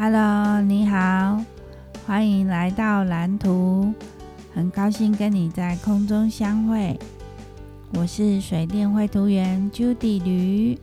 Hello，你好，欢迎来到蓝图，很高兴跟你在空中相会。我是水电绘图员 Judy 吕。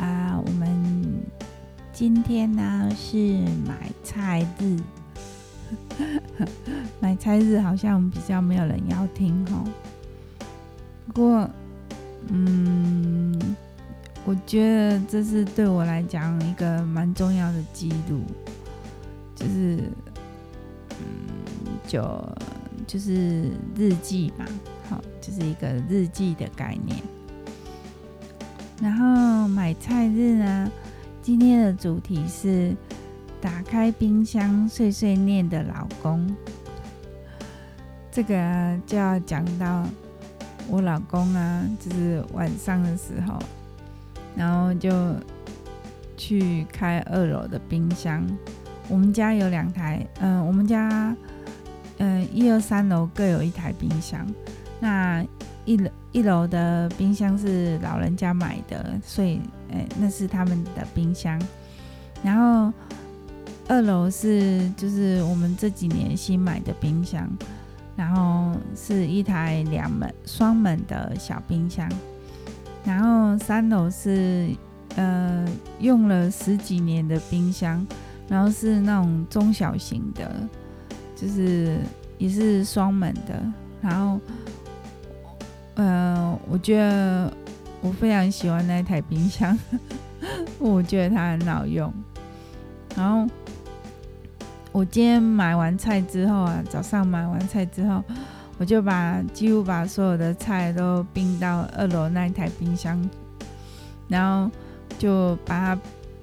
啊，我们今天呢是买菜日，买菜日好像比较没有人要听哦。不过，嗯。我觉得这是对我来讲一个蛮重要的记录，就是，嗯，就就是日记嘛，好，就是一个日记的概念。然后买菜日呢，今天的主题是打开冰箱碎碎念的老公。这个就要讲到我老公啊，就是晚上的时候。然后就去开二楼的冰箱。我们家有两台，嗯、我们家，嗯、一二三楼各有一台冰箱。那一楼一楼的冰箱是老人家买的，所以，哎，那是他们的冰箱。然后二楼是就是我们这几年新买的冰箱，然后是一台两门双门的小冰箱。然后三楼是呃用了十几年的冰箱，然后是那种中小型的，就是也是双门的。然后呃，我觉得我非常喜欢那台冰箱，我觉得它很好用。然后我今天买完菜之后啊，早上买完菜之后。我就把几乎把所有的菜都冰到二楼那一台冰箱，然后就把它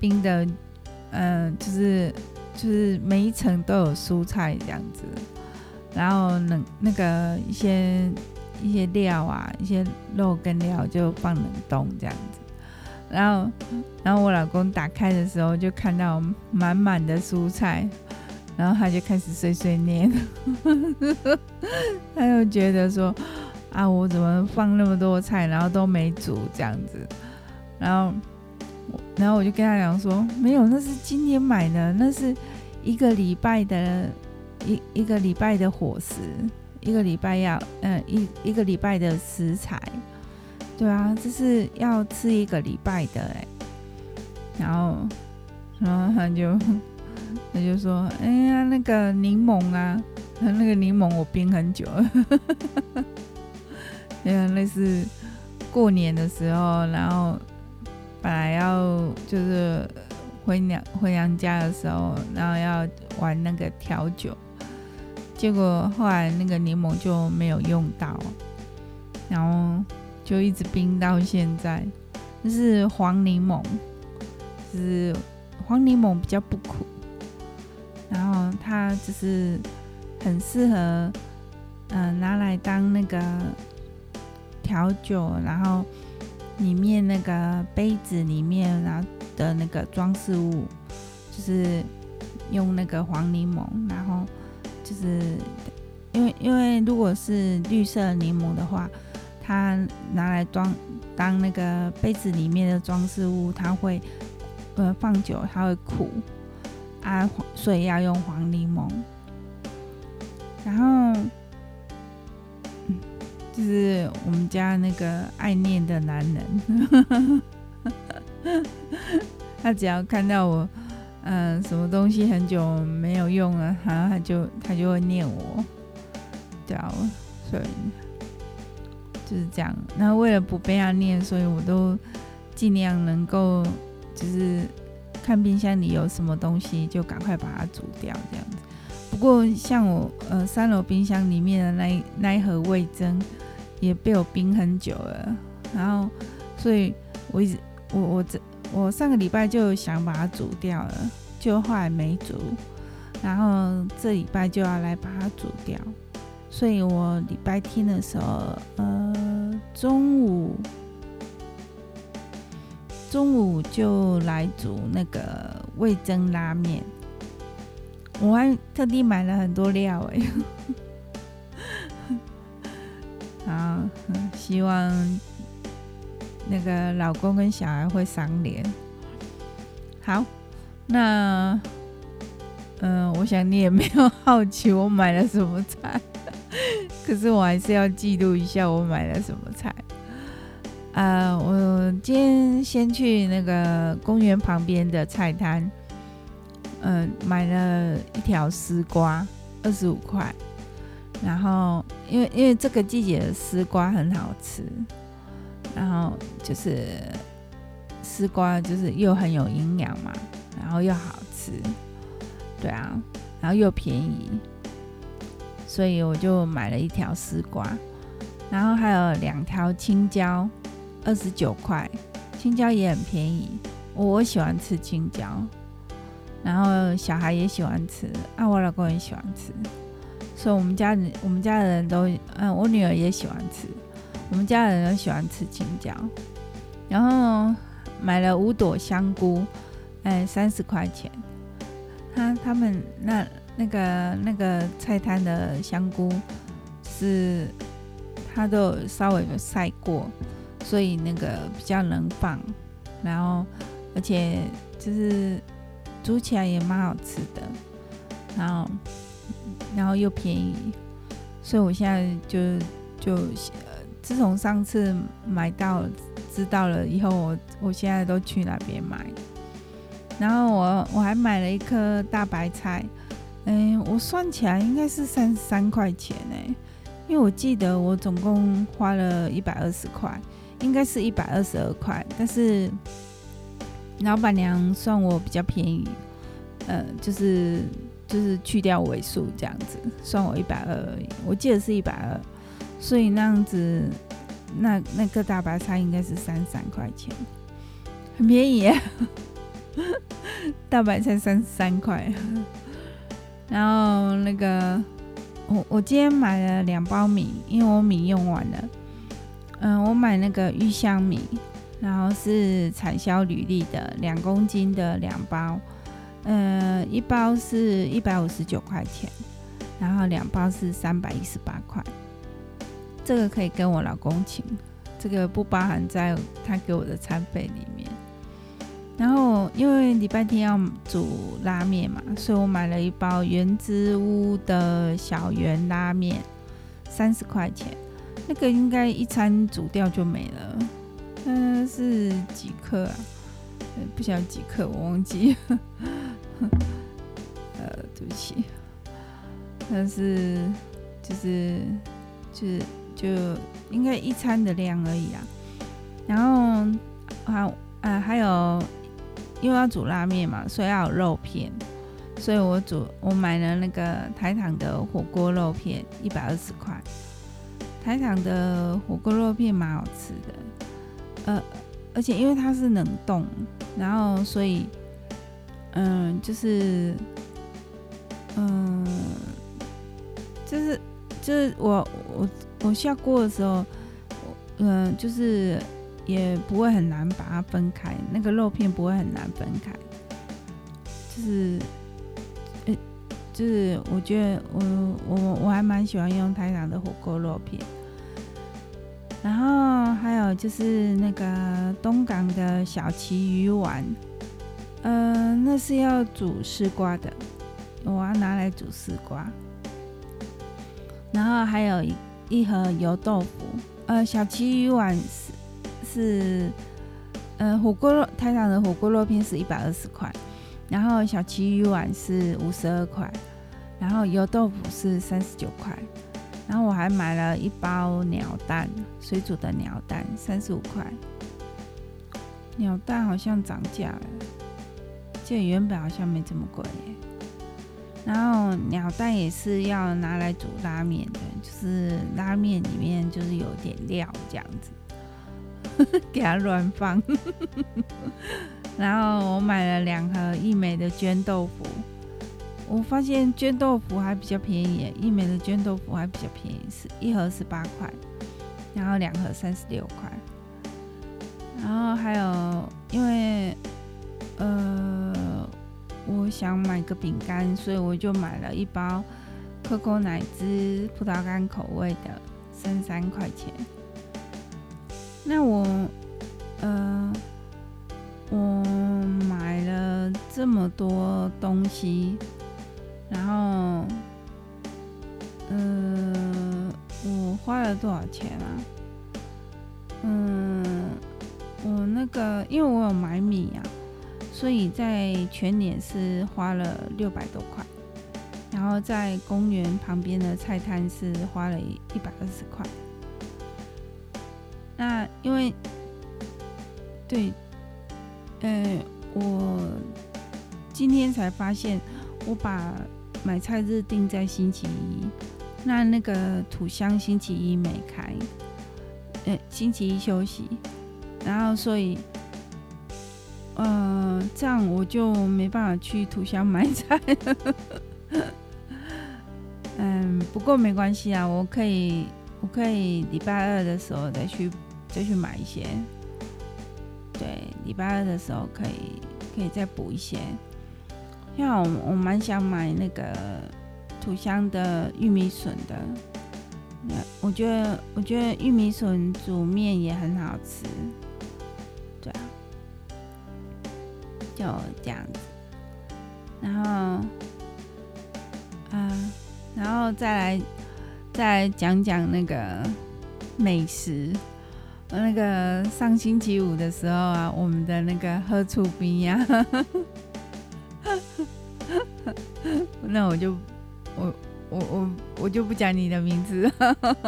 冰的，嗯、就是就是每一层都有蔬菜这样子，然后冷那个一些一些料啊，一些肉跟料就放冷冻这样子，然后然后我老公打开的时候就看到满满的蔬菜。然后他就开始碎碎念，他又觉得说：“啊，我怎么放那么多菜，然后都没煮这样子？”然后，然后我就跟他讲说：“没有，那是今天买的，那是一个礼拜的，一一个礼拜的伙食，一个礼拜要，嗯，一一个礼拜的食材，对啊，这是要吃一个礼拜的哎。”然后，然后他就。他就说：“哎呀，那个柠檬啊，那个柠檬我冰很久了。因 为那是过年的时候，然后本来要就是回娘回娘家的时候，然后要玩那个调酒，结果后来那个柠檬就没有用到，然后就一直冰到现在。那是黄柠檬，就是黄柠檬比较不苦。”然后它就是很适合，嗯、拿来当那个调酒，然后里面那个杯子里面然后的那个装饰物，就是用那个黄柠檬，然后就是因为因为如果是绿色柠檬的话，它拿来装当那个杯子里面的装饰物，它会呃放久它会苦。啊，所以要用黄柠檬，然后，嗯，就是我们家那个爱念的男人，他只要看到我，嗯，什么东西很久没有用了，然后他就他就会念我，对啊，所以就是这样。然后为了不被他念，所以我都尽量能够就是。看冰箱里有什么东西，就赶快把它煮掉，这样子。不过像我呃三楼冰箱里面的那那一盒味增，也被我冰很久了。然后，所以我一直我我这我上个礼拜就想把它煮掉了，就后来没煮。然后这礼拜就要来把它煮掉。所以我礼拜天的时候，呃中午。中午就来煮那个味增拉面，我还特地买了很多料哎，好，希望那个老公跟小孩会赏脸。好，那，嗯、我想你也没有好奇我买了什么菜，可是我还是要记录一下我买了什么菜。呃，我今天先去那个公园旁边的菜摊，嗯、呃，买了一条丝瓜，二十五块。然后，因为因为这个季节的丝瓜很好吃，然后就是丝瓜就是又很有营养嘛。然后又好吃，对啊，然后又便宜，所以我就买了一条丝瓜，然后还有两条青椒，二十九块，青椒也很便宜，我喜欢吃青椒，然后小孩也喜欢吃，啊，我老公也喜欢吃，所以我们家人我们家的人都，嗯，我女儿也喜欢吃，我们家人都喜欢吃青椒，然后买了五朵香菇。哎，三十块钱。他他们那那个那个菜摊的香菇是，他都稍微有晒过，所以那个比较能放，然后而且就是煮起来也蛮好吃的，然后然后又便宜，所以我现在就就自从上次买到知道了以后，我我现在都去那边买。然后我我还买了一颗大白菜，嗯，我算起来应该是三十三块钱哎，因为我记得我总共花了一百二十块，应该是一百二十二块，但是老板娘算我比较便宜，呃，就是就是去掉尾数这样子，算我一百二而已，我记得是一百二，所以那样子那那个大白菜应该是三十三块钱，很便宜耶。大白菜三十三块，然后那个我我今天买了两包米，因为我米用完了。嗯，我买那个玉香米，然后是产销履历的两公斤的两包，嗯，一包是一百五十九块钱，然后两包是三百一十八块。这个可以跟我老公请，这个不包含在他给我的餐费里面。然后因为礼拜天要煮拉面嘛，所以我买了一包原汁屋的小圆拉面，三十块钱。那个应该一餐煮掉就没了。嗯，是几克啊？不晓得几克，我忘记。呃，对不起。但是就是就是就应该一餐的量而已啊。然后啊啊还有。因为要煮拉面嘛，所以要有肉片，所以我煮我买了那个台糖的火锅肉片，一百二十块。台糖的火锅肉片蛮好吃的，呃，而且因为它是冷冻，然后所以，嗯，就是，嗯，就是就是我我我下锅的时候，嗯，就是。也不会很难把它分开，那个肉片不会很难分开，就是，呃，就是我觉得我我我还蛮喜欢用台糖的火锅肉片，然后还有就是那个东港的小旗鱼丸，呃，那是要煮丝瓜的，我要拿来煮丝瓜，然后还有一一盒油豆腐，呃，小旗鱼丸是。是，呃，火锅肉台上的火锅肉片是一百二十块，然后小旗鱼丸是五十二块，然后油豆腐是三十九块，然后我还买了一包鸟蛋，水煮的鸟蛋三十五块。鸟蛋好像涨价了，这原本好像没这么贵。然后鸟蛋也是要拿来煮拉面的，就是拉面里面就是有点料这样子。给它乱放，然后我买了两盒义美的绢豆腐，我发现绢豆腐还比较便宜，一美的绢豆腐还比较便宜，是一盒十八块，然后两盒三十六块，然后还有因为呃我想买个饼干，所以我就买了一包可可奶汁葡萄干口味的，三三块钱。那我，呃，我买了这么多东西，然后，嗯、我花了多少钱啊？嗯，我那个因为我有买米呀、啊，所以在全年是花了六百多块，然后在公园旁边的菜摊是花了一百二十块。那因为，对，嗯、我今天才发现，我把买菜日定在星期一，那那个土箱星期一没开，呃，星期一休息，然后所以，呃，这样我就没办法去土箱买菜了。嗯，不过没关系啊，我可以，我可以礼拜二的时候再去。再去买一些，对，礼拜二的时候可以可以再补一些。像我我蛮想买那个土香的玉米笋的，我觉得我觉得玉米笋煮面也很好吃，对啊，就这样子。然后，啊，然后再来再来讲讲那个美食。那个上星期五的时候啊，我们的那个喝醋冰呀，那我就我我我我就不讲你的名字，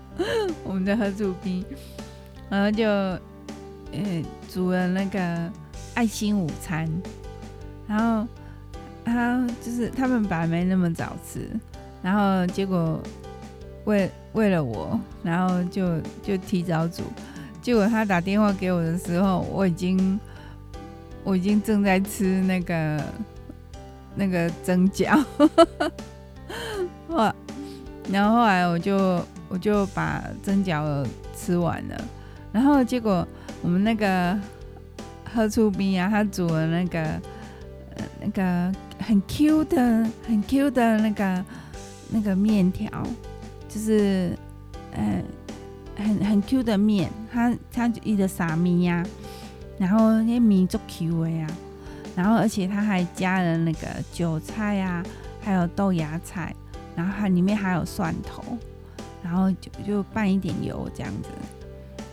我们的喝醋冰，然后就嗯煮了那个爱心午餐，然后他就是他们本来没那么早吃，然后结果为为了我，然后就就提早煮。结果他打电话给我的时候，我已经我已经正在吃那个那个蒸饺，哇！然后后来我就我就把蒸饺吃完了，然后结果我们那个喝醋冰啊，他煮了那个那个很 Q 的很 Q 的那个那个面条，就是嗯。很很 Q 的面，它它一个撒米呀，然后那米做 Q 的呀，然后而且它还加了那个韭菜呀，还有豆芽菜，然后它里面还有蒜头，然后就就拌一点油这样子，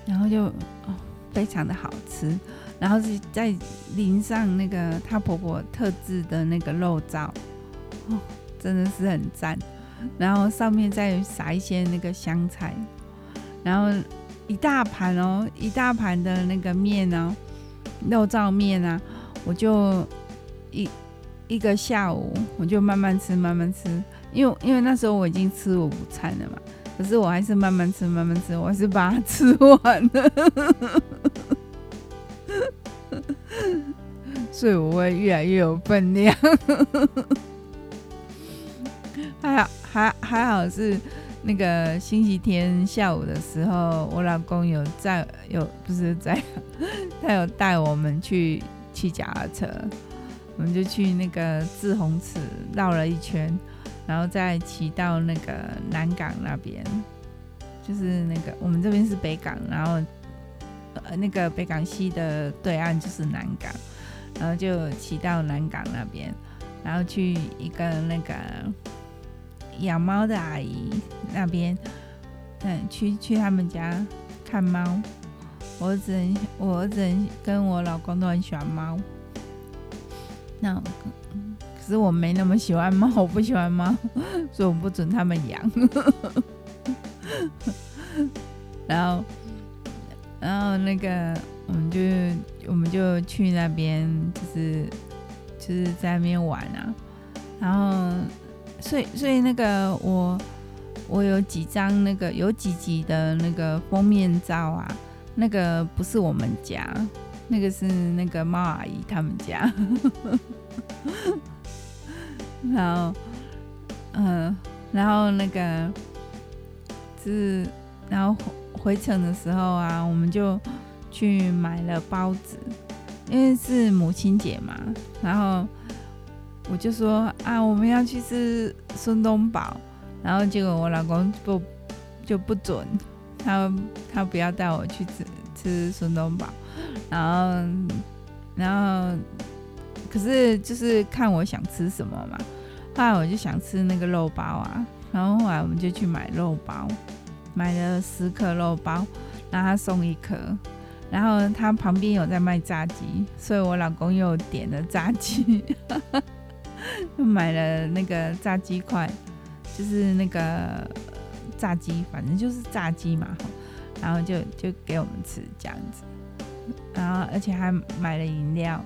然后就哦非常的好吃，然后是再淋上那个她婆婆特制的那个肉燥，哦真的是很赞，然后上面再撒一些那个香菜。然后一大盘哦，一大盘的那个面哦，肉燥面啊，我就一一个下午，我就慢慢吃，慢慢吃，因为因为那时候我已经吃我午餐了嘛，可是我还是慢慢吃，慢慢吃，我还是把它吃完了，所以我会越来越有分量，还好还还好是。那个星期天下午的时候，我老公有在，有不是在，他有带我们去骑脚踏车，我们就去那个滞洪池绕了一圈，然后再骑到那个南港那边，就是那个我们这边是北港，然后呃那个北港溪的对岸就是南港，然后就骑到南港那边，然后去一个那个。养猫的阿姨那边，嗯，去去他们家看猫。我只能，我只能跟我老公都很喜欢猫。那可是我没那么喜欢猫，我不喜欢猫，所以我不准他们养。然后，然后那个，我们就我们就去那边，就是就是在那边玩啊，然后。所以，所以那个我，我有几张那个有几集的那个封面照啊，那个不是我们家，那个是那个猫阿姨他们家。然后，嗯，然后那个是，然后回程的时候啊，我们就去买了包子，因为是母亲节嘛，然后。我就说啊，我们要去吃孙东宝，然后结果我老公不就不准，他他不要带我去吃吃孙东宝，然后然后可是就是看我想吃什么嘛。后来我就想吃那个肉包啊，然后后来我们就去买肉包，买了十颗肉包，然后他送一颗。然后他旁边有在卖炸鸡，所以我老公又点了炸鸡，又买了那个炸鸡块，就是那个炸鸡，反正就是炸鸡嘛。然后就就给我们吃这样子，然后而且还买了饮料，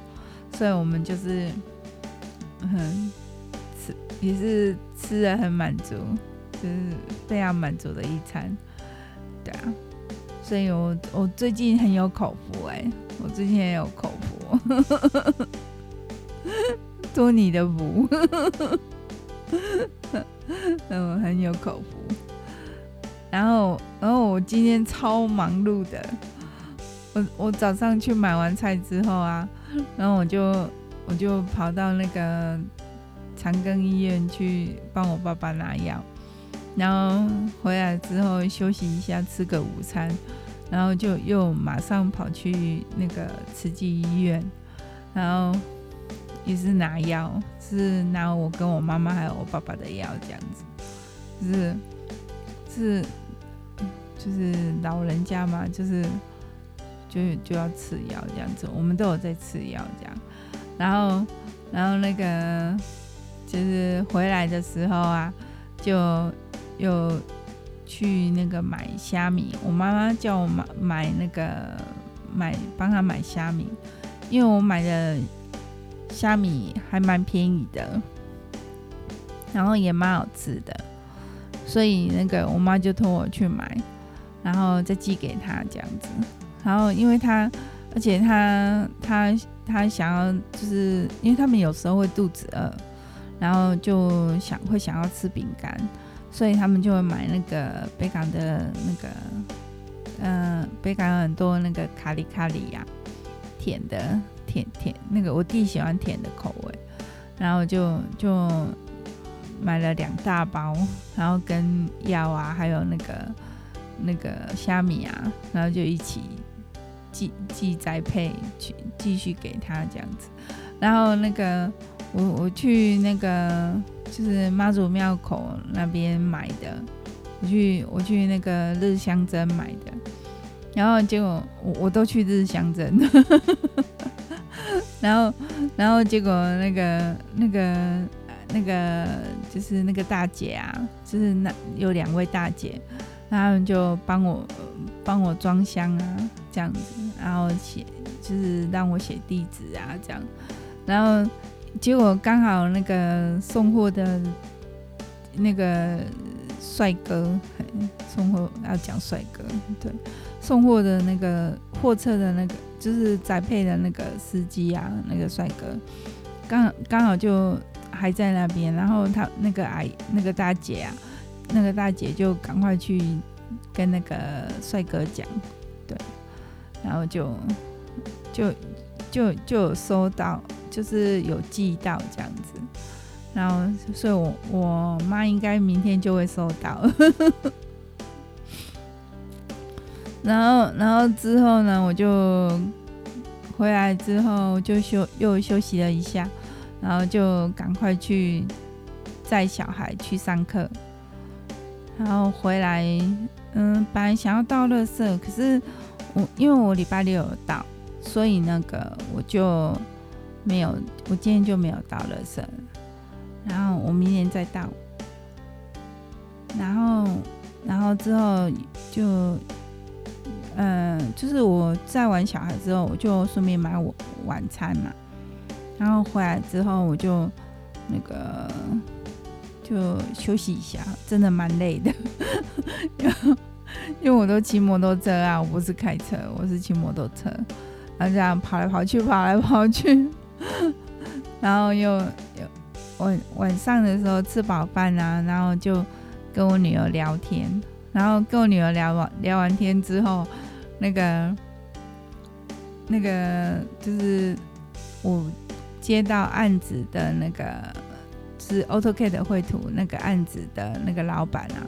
所以我们就是嗯吃也是吃的很满足，就是非常满足的一餐，对啊。所以我我最近很有口福哎、我最近也有口福，托你的福，嗯，很有口福。然后，然后我今天超忙碌的，我我早上去买完菜之后啊，然后我就我就跑到那个长庚医院去帮我爸爸拿药。然后回来之后休息一下，吃个午餐，然后就又马上跑去那个慈济医院，然后也是拿药，是拿我跟我妈妈还有我爸爸的药这样子，是是就是老人家嘛，就是就就要吃药这样子，我们都有在吃药这样，然后然后那个就是回来的时候啊，就。又去那个买虾米，我妈妈叫我买买那个买帮她买虾米，因为我买的虾米还蛮便宜的，然后也蛮好吃的，所以那个我妈就托我去买，然后再寄给他这样子。然后因为他，而且他他他想要，就是因为他们有时候会肚子饿，然后就想会想要吃饼干。所以他们就会买那个北港的那个，嗯、北港很多那个卡里卡里呀，甜的甜甜那个我弟喜欢甜的口味，然后就就买了两大包，然后跟药啊，还有那个那个虾米啊，然后就一起寄寄栽配去继续给他这样子，然后那个我我去那个。就是妈祖庙口那边买的，我去我去那个日香珍买的，然后结果我我都去日香珍，然后然后结果那个那个那个就是那个大姐啊，就是那有两位大姐，他们就帮我帮我装箱啊这样子，然后写就是让我写地址啊这样，然后。结果刚好那个送货的那个帅哥，送货要讲帅哥，对，送货的那个货车的那个就是载配的那个司机啊，那个帅哥，刚刚好就还在那边，然后他那个阿姨那个大姐啊，那个大姐就赶快去跟那个帅哥讲，对，然后就就就就有收到。就是有寄到这样子，然后所以我我妈应该明天就会收到，然后然后之后呢，我就回来之后就休又休息了一下，然后就赶快去载小孩去上课，然后回来，嗯，本来想要倒垃圾，可是我因为我礼拜六有到，所以那个我就。没有，我今天就没有倒垃圾，然后我明天再倒，然后，然后之后就，嗯、就是我载完小孩之后，我就顺便买我晚餐嘛，然后回来之后我就那个就休息一下，真的蛮累的，因为我都骑摩托车啊，我不是开车，我是骑摩托车，然后这样跑来跑去，跑来跑去。然后又有晚晚上的时候吃饱饭啊，然后就跟我女儿聊天，然后跟我女儿聊完聊完天之后，那个那个就是我接到案子的那个是 AutoCAD 绘图那个案子的那个老板啊，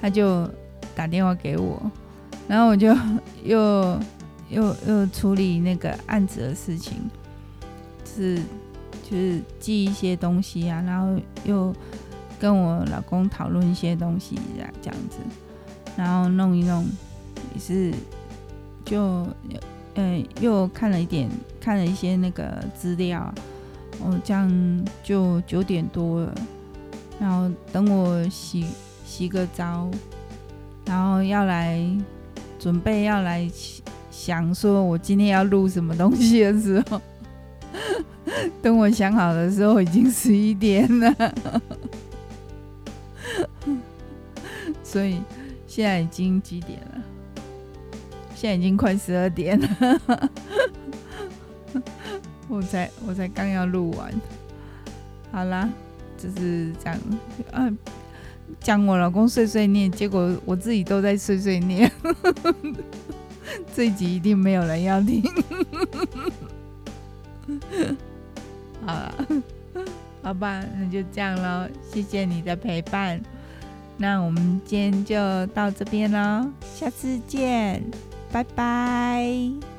他就打电话给我，然后我就 又又又处理那个案子的事情。是，就是记一些东西啊，然后又跟我老公讨论一些东西啊，这样子，然后弄一弄，也是就嗯、又看了一点，看了一些那个资料，哦，这样就九点多了，然后等我洗洗个澡，然后要来准备要来想说我今天要录什么东西的时候。等我想好的时候，已经十一点了，所以现在已经几点了？现在已经快十二点了，我才我才刚要录完。好啦，就是这样啊，讲我老公碎碎念，结果我自己都在碎碎念，这一集一定没有人要听。好了，好吧，那就这样喽。谢谢你的陪伴，那我们今天就到这边喽，下次见，拜拜。